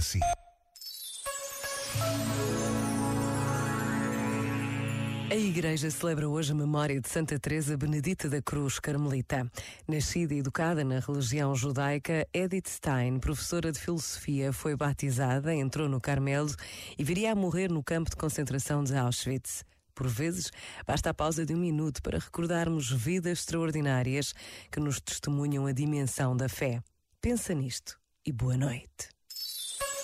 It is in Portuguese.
para si. A Igreja celebra hoje a memória de Santa Teresa Benedita da Cruz Carmelita. Nascida e educada na religião judaica, Edith Stein, professora de filosofia, foi batizada, entrou no Carmelo e viria a morrer no campo de concentração de Auschwitz. Por vezes, basta a pausa de um minuto para recordarmos vidas extraordinárias que nos testemunham a dimensão da fé. Pensa nisto e boa noite.